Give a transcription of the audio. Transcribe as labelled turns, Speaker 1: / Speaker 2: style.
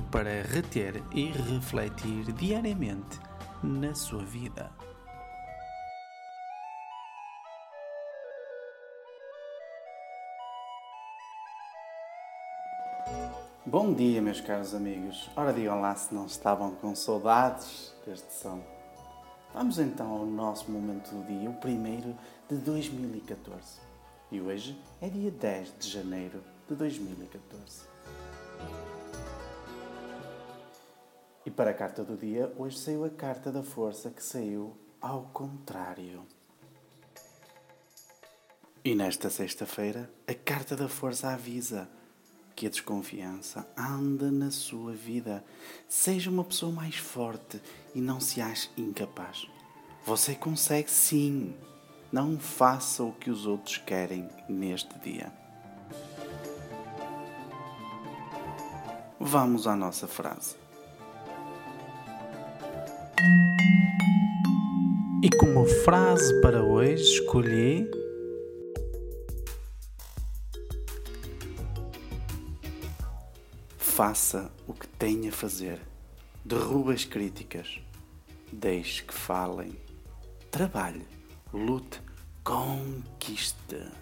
Speaker 1: para reter e refletir diariamente na sua vida. Bom dia, meus caros amigos. Ora, digam lá se não estavam com saudades deste som. Vamos então ao nosso momento do dia, o primeiro de 2014. E hoje é dia 10 de janeiro de 2014. Para a carta do dia, hoje saiu a carta da força que saiu ao contrário. E nesta sexta-feira, a carta da força avisa que a desconfiança anda na sua vida. Seja uma pessoa mais forte e não se ache incapaz. Você consegue sim. Não faça o que os outros querem neste dia. Vamos à nossa frase. E como frase para hoje escolhi Faça o que tem a fazer. Derruba as críticas. Deixe que falem. Trabalhe, lute, conquiste.